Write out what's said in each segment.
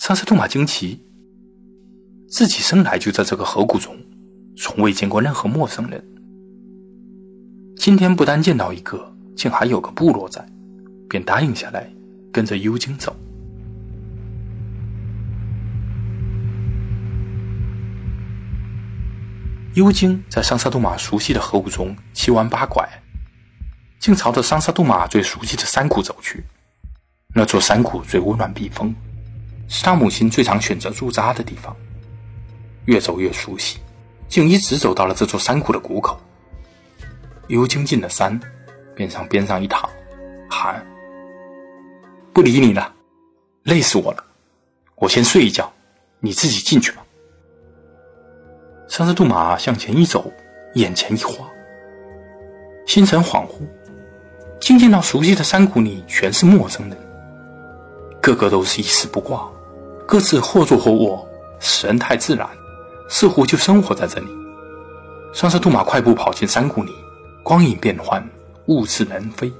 桑瑟杜玛惊奇，自己生来就在这个河谷中，从未见过任何陌生人。今天不单见到一个，竟还有个部落在，便答应下来，跟着幽精走。幽精在桑萨杜玛熟悉的河谷中七弯八拐，竟朝着桑萨杜玛最熟悉的山谷走去。那座山谷最温暖避风，是他母亲最常选择驻扎的地方。越走越熟悉，竟一直走到了这座山谷的谷口。幽精进了山，便向边上一躺，喊：“不理你了，累死我了，我先睡一觉，你自己进去吧。”桑斯杜马向前一走，眼前一花，心神恍惚，竟见到熟悉的山谷里全是陌生人，个个都是一丝不挂，各自或坐或卧，神态自然，似乎就生活在这里。桑斯杜马快步跑进山谷里，光影变幻，物是人非，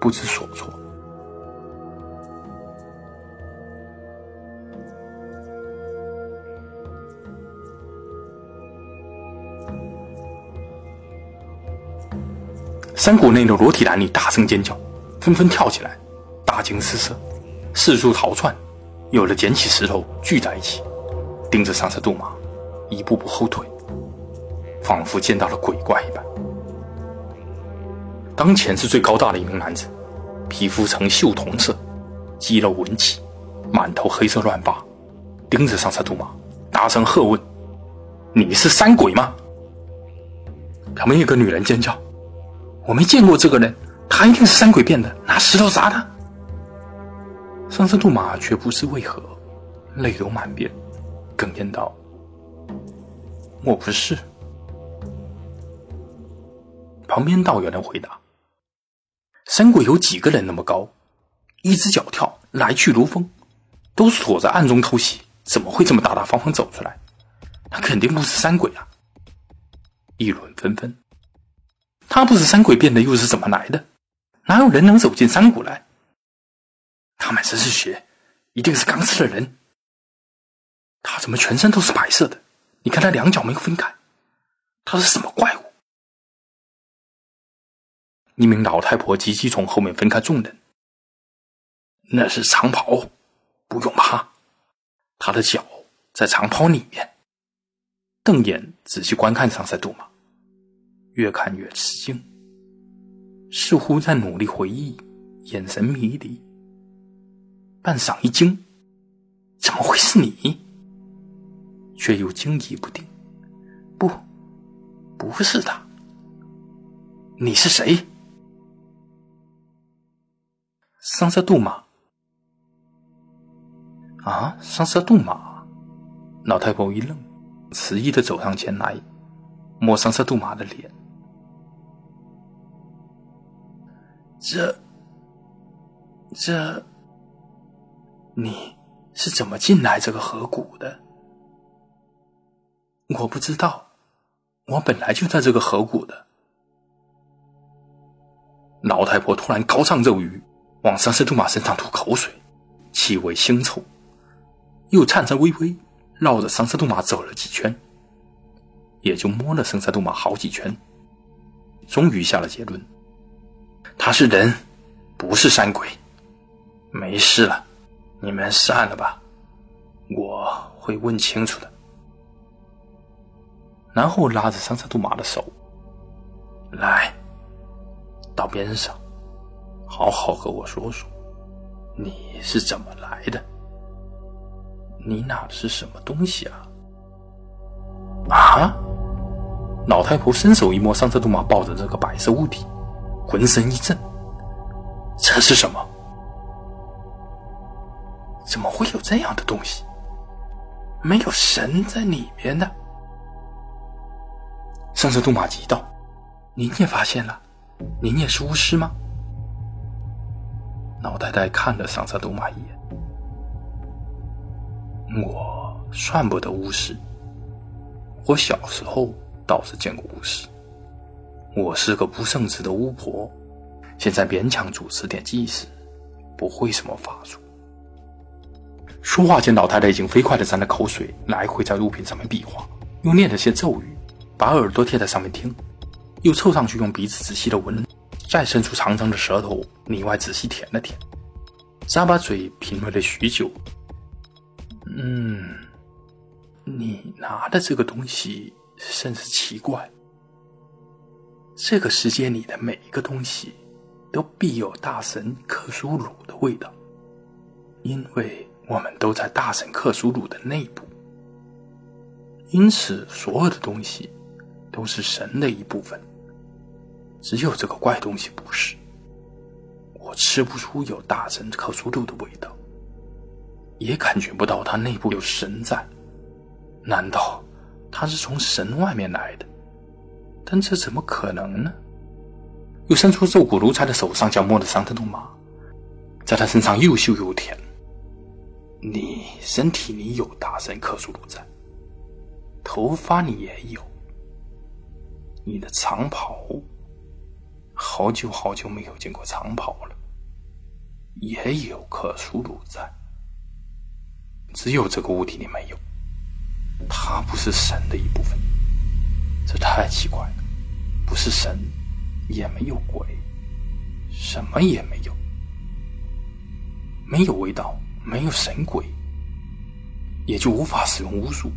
不知所措。山谷内的裸体男女大声尖叫，纷纷跳起来，大惊失色，四处逃窜，有的捡起石头聚在一起，盯着上车杜马，一步步后退，仿佛见到了鬼怪一般。当前是最高大的一名男子，皮肤呈锈铜色，肌肉纹起，满头黑色乱发，盯着上车杜马，大声喝问：“你是山鬼吗？”旁边有个女人尖叫。我没见过这个人，他一定是山鬼变的，拿石头砸他。上车杜马却不知为何，泪流满面，哽咽道：“我不是。”旁边倒有人回答：“山鬼有几个人那么高，一只脚跳，来去如风，都是躲在暗中偷袭，怎么会这么大大方方走出来？他肯定不是山鬼啊！”议论纷纷。他不是山鬼变的，又是怎么来的？哪有人能走进山谷来？他满身是血，一定是刚吃了人。他怎么全身都是白色的？你看他两脚没有分开，他是什么怪物？一名老太婆急急从后面分开众人。那是长袍，不用怕，他的脚在长袍里面。瞪眼仔细观看上塞杜马。越看越吃惊，似乎在努力回忆，眼神迷离。半晌一惊，怎么会是你？却又惊疑不定。不，不是他。你是谁？桑色杜马。啊，桑色杜马！老太婆一愣，迟疑的走上前来，摸桑色杜马的脸。这，这，你是怎么进来这个河谷的？我不知道，我本来就在这个河谷的。老太婆突然高唱咒语，往桑斯杜马身上吐口水，气味腥臭，又颤颤巍巍绕着桑斯杜马走了几圈，也就摸了桑斯杜马好几圈，终于下了结论。他是人，不是山鬼。没事了，你们散了吧，我会问清楚的。然后拉着桑萨杜马的手，来，到边上，好好和我说说，你是怎么来的？你拿的是什么东西啊？啊！老太婆伸手一摸桑萨杜马抱着这个白色物体。浑身一震，这是什么？怎么会有这样的东西？没有神在里面的。上色杜马急道：“您也发现了？您也是巫师吗？”老太太看了上色杜马一眼：“我算不得巫师，我小时候倒是见过巫师。”我是个不圣职的巫婆，现在勉强主持点祭祀，不会什么法术。说话间，老太太已经飞快地沾了口水，来回在物品上面比划，又念了些咒语，把耳朵贴在上面听，又凑上去用鼻子仔细地闻，再伸出长长的舌头里外仔细舔了舔，咂巴嘴品味了许久。嗯，你拿的这个东西甚是奇怪。这个世界里的每一个东西，都必有大神克苏鲁的味道，因为。我们都在大神克苏鲁的内部，因此所有的东西都是神的一部分。只有这个怪东西不是，我吃不出有大神克苏鲁的味道，也感觉不到它内部有神在。难道它是从神外面来的？但这怎么可能呢？又伸出瘦骨如柴的手上，将摸了桑特杜马，在他身上又嗅又舔。你身体里有大神克苏鲁在，头发里也有，你的长袍，好久好久没有见过长袍了，也有克苏鲁在，只有这个物体里没有，它不是神的一部分，这太奇怪了，不是神，也没有鬼，什么也没有，没有味道。没有神鬼，也就无法使用巫术，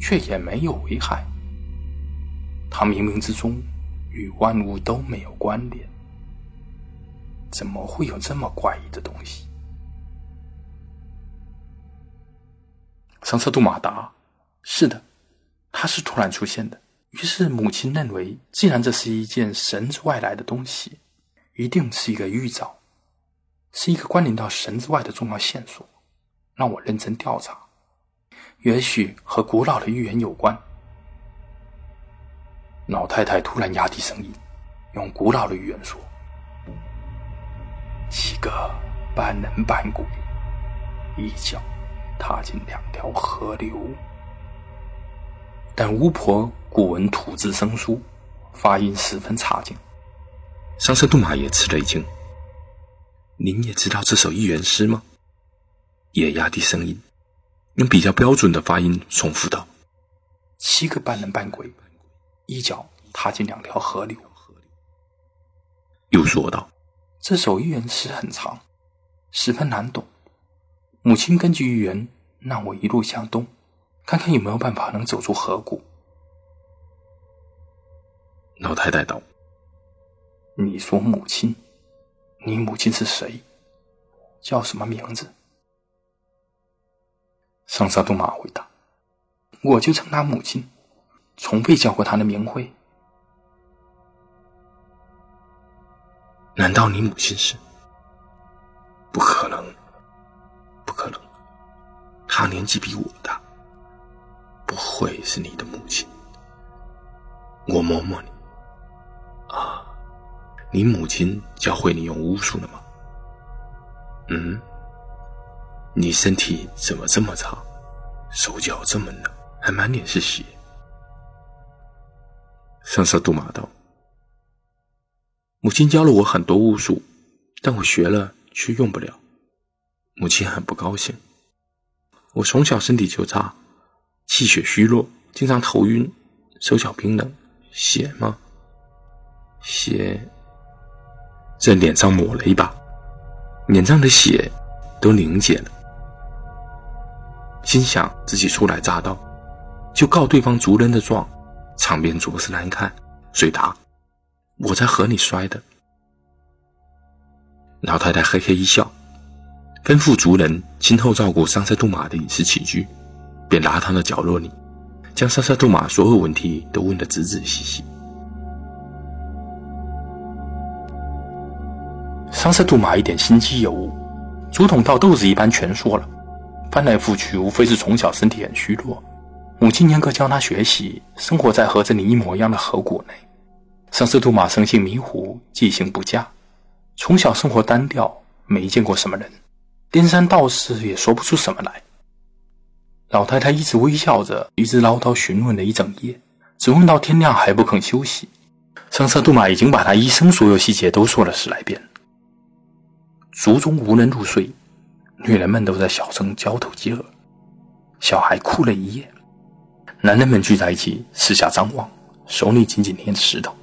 却也没有危害。它冥冥之中与万物都没有关联，怎么会有这么怪异的东西？桑瑟杜马达，是的，他是突然出现的。于是母亲认为，既然这是一件神之外来的东西，一定是一个预兆。是一个关联到神之外的重要线索，让我认真调查。也许和古老的预言有关。老太太突然压低声音，用古老的语言说：“七个半人半鬼，一脚踏进两条河流。”但巫婆古文吐字生疏，发音十分差劲。桑瑟杜玛也吃了一惊。您也知道这首寓言诗吗？也压低声音，用比较标准的发音重复道：“七个半人半鬼，一脚踏进两条河流。”又说道：“这首寓言诗很长，十分难懂。母亲根据寓言让我一路向东，看看有没有办法能走出河谷。”老太太道：“你说母亲？”你母亲是谁？叫什么名字？桑萨杜马回答：“我就称她母亲，从未叫过她的名讳。难道你母亲是？不可能，不可能，她年纪比我大，不会是你的母亲。我摸摸你。”啊你母亲教会你用巫术了吗？嗯，你身体怎么这么差？手脚这么冷，还满脸是血。上色杜马道：“母亲教了我很多巫术，但我学了却用不了。母亲很不高兴。我从小身体就差，气血虚弱，经常头晕，手脚冰冷。血吗？血。”在脸上抹了一把，脸上的血都凝结了。心想自己初来乍到，就告对方族人的状，场面着实难看。遂答：“我在河里摔的。”老太太嘿嘿一笑，吩咐族人今后照顾桑塞杜马的饮食起居，便拉他的角落里，将桑塞杜马所有问题都问得仔仔细细。桑瑟杜玛一点心机有无，竹筒倒豆子一般全说了。翻来覆去，无非是从小身体很虚弱，母亲严格教他学习，生活在和这里一模一样的河谷内。桑瑟杜玛生性迷糊，记性不佳，从小生活单调，没见过什么人，颠三倒四也说不出什么来。老太太一直微笑着，一直唠叨询问了一整夜，只问到天亮还不肯休息。桑色杜玛已经把他一生所有细节都说了十来遍。族中无人入睡，女人们都在小声交头接耳，小孩哭了一夜，男人们聚在一起四下张望，手里紧紧捏着石头。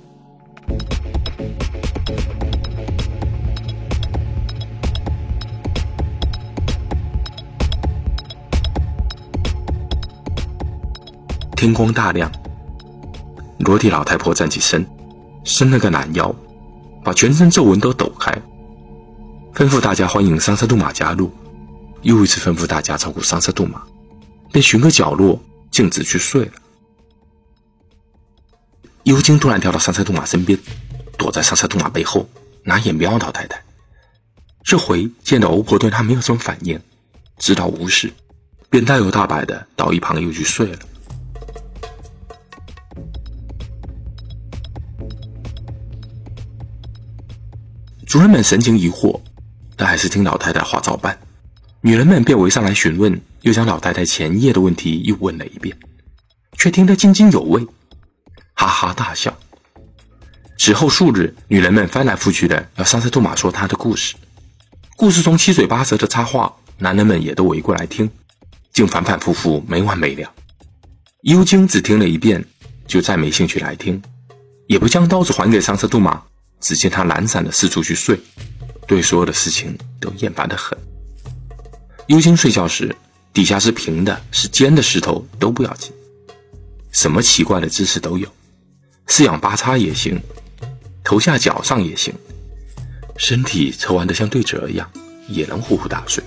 天光大亮，罗蒂老太婆站起身，伸了个懒腰，把全身皱纹都抖开，吩咐大家欢迎桑瑟杜玛加入，又一次吩咐大家照顾桑瑟杜玛，便寻个角落径直去睡了。尤金突然跳到桑瑟杜玛身边，躲在桑瑟杜玛背后，拿眼瞄老太太。这回见到欧婆对他没有什么反应，知道无事，便大摇大摆的到一旁又去睡了。族人们神情疑惑，但还是听老太太话照办。女人们便围上来询问，又将老太太前夜的问题又问了一遍，却听得津津有味，哈哈大笑。此后数日，女人们翻来覆去的要桑塞杜玛说她的故事，故事中七嘴八舌的插话，男人们也都围过来听，竟反反复复没完没了。幽精只听了一遍，就再没兴趣来听，也不将刀子还给桑塞杜玛。只见他懒散的四处去睡，对所有的事情都厌烦的很。幽星睡觉时，底下是平的，是尖的石头都不要紧，什么奇怪的姿势都有，四仰八叉也行，头下脚上也行，身体侧弯的像对折一样，也能呼呼大睡。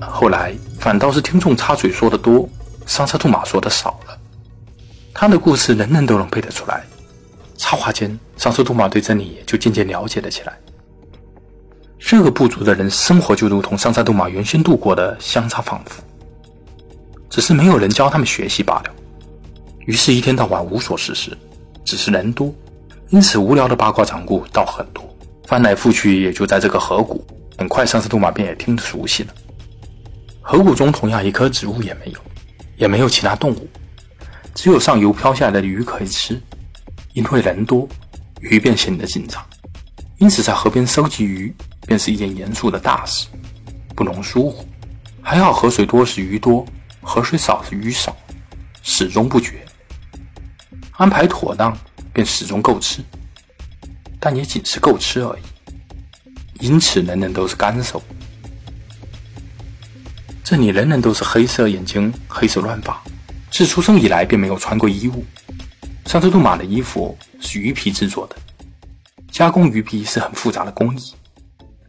后来反倒是听众插嘴说的多，桑车兔马说的少了。他的故事人人都能背得出来。插话间，桑瑟杜马对这里就渐渐了解了起来。这个部族的人生活就如同桑萨杜马原先度过的相差仿佛，只是没有人教他们学习罢了。于是，一天到晚无所事事，只是人多，因此无聊的八卦掌故倒很多。翻来覆去，也就在这个河谷。很快，桑瑟杜马便也听得熟悉了。河谷中同样一棵植物也没有，也没有其他动物。只有上游漂下来的鱼可以吃，因为人多，鱼便显得紧张，因此在河边收集鱼便是一件严肃的大事，不容疏忽。还好河水多时鱼多，河水少时鱼少，始终不绝。安排妥当，便始终够吃，但也仅是够吃而已。因此人人都是干手。这里人人都是黑色眼睛，黑色乱发。自出生以来便没有穿过衣物。桑特杜马的衣服是鱼皮制作的，加工鱼皮是很复杂的工艺。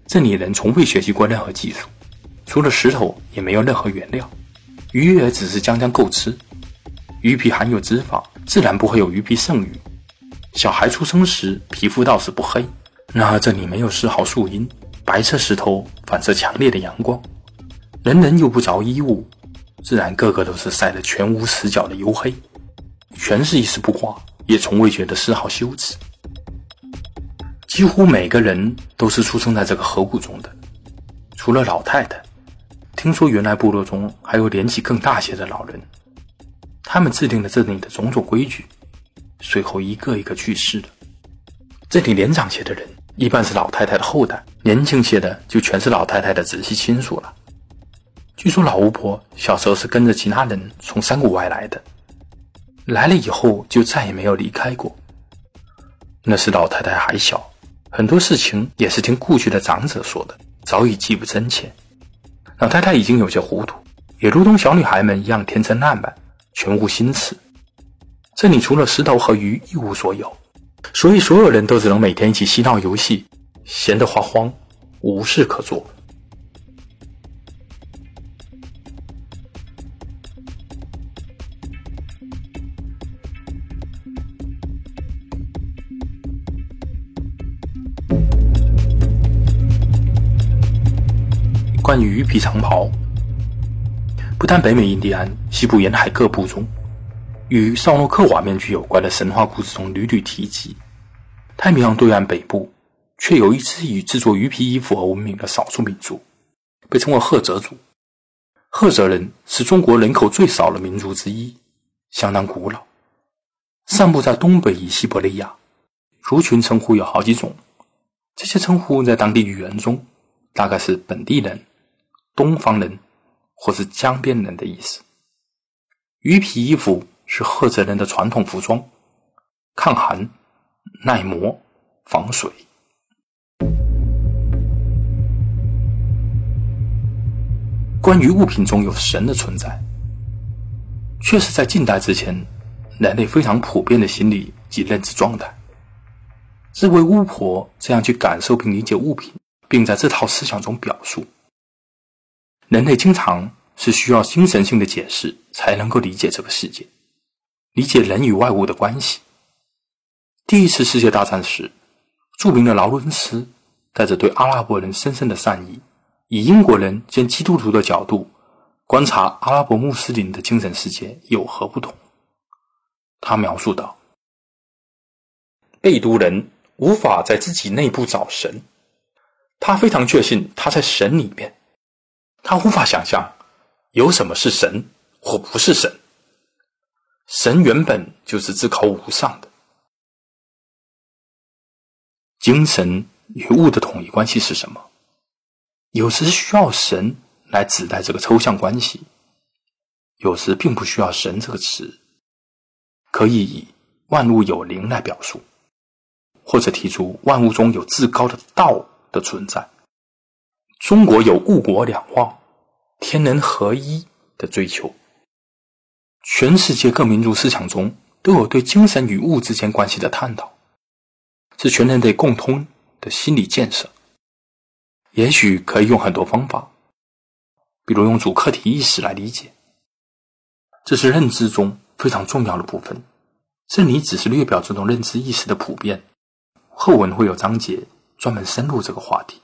这里人从未学习过任何技术，除了石头也没有任何原料，鱼也只是将将够吃。鱼皮含有脂肪，自然不会有鱼皮剩余。小孩出生时皮肤倒是不黑，然而这里没有丝毫树荫，白色石头反射强烈的阳光，人人又不着衣物。自然，个个都是晒得全无死角的黝黑，全是一丝不挂，也从未觉得丝毫羞耻。几乎每个人都是出生在这个河谷中的，除了老太太。听说原来部落中还有年纪更大些的老人，他们制定了这里的种种规矩，随后一个一个去世了。这里年长些的人一般是老太太的后代，年轻些的就全是老太太的直系亲属了。据说老巫婆小时候是跟着其他人从山谷外来的，来了以后就再也没有离开过。那时老太太还小，很多事情也是听故去的长者说的，早已记不真切。老太太已经有些糊涂，也如同小女孩们一样天真烂漫，全无心思。这里除了石头和鱼一无所有，所以所有人都只能每天一起嬉闹游戏，闲得发慌，无事可做。关于鱼皮长袍，不但北美印第安、西部沿海各部中，与绍诺克瓦面具有关的神话故事中屡屡提及。太平洋对岸北部，却有一支以制作鱼皮衣服而闻名的少数民族，被称为赫哲族。赫哲人是中国人口最少的民族之一，相当古老，散布在东北以西伯利亚，族群称呼有好几种，这些称呼在当地语言中大概是本地人、东方人或是江边人的意思。鱼皮衣服是赫哲人的传统服装，抗寒、耐磨、防水。关于物品中有神的存在，确实在近代之前，人类非常普遍的心理及认知状态。自为巫婆这样去感受并理解物品，并在这套思想中表述。人类经常是需要精神性的解释才能够理解这个世界，理解人与外物的关系。第一次世界大战时，著名的劳伦斯带着对阿拉伯人深深的善意，以英国人兼基督徒的角度观察阿拉伯穆斯林的精神世界有何不同。他描述道：“贝都人。”无法在自己内部找神，他非常确信他在神里面，他无法想象有什么是神或不是神。神原本就是至高无上的。精神与物的统一关系是什么？有时需要神来指代这个抽象关系，有时并不需要神这个词，可以以万物有灵来表述。或者提出万物中有至高的道的存在。中国有物国两忘、天人合一的追求。全世界各民族思想中都有对精神与物之间关系的探讨，是全人类共通的心理建设。也许可以用很多方法，比如用主客体意识来理解，这是认知中非常重要的部分。这里只是略表这种认知意识的普遍。后文会有章节专门深入这个话题。